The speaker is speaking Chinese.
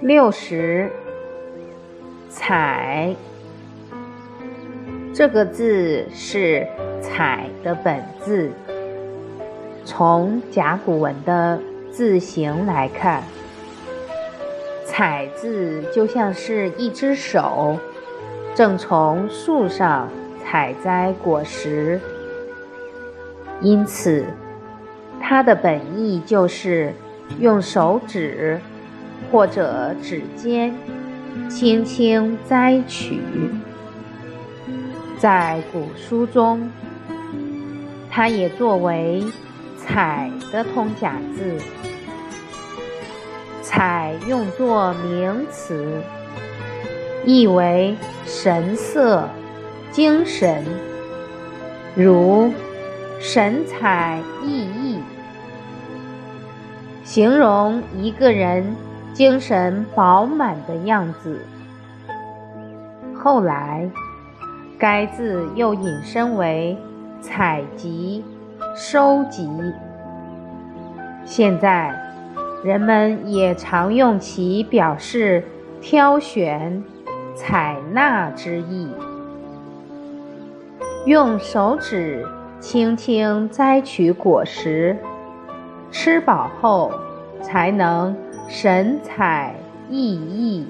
六十，采。这个字是“采”的本字。从甲骨文的字形来看，“采”字就像是一只手，正从树上采摘果实，因此它的本意就是用手指。或者指尖轻轻摘取，在古书中，它也作为“采”的通假字，“采”用作名词，意为神色、精神，如神采奕奕，形容一个人。精神饱满的样子。后来，该字又引申为采集、收集。现在，人们也常用其表示挑选、采纳之意。用手指轻轻摘取果实，吃饱后才能。神采奕奕。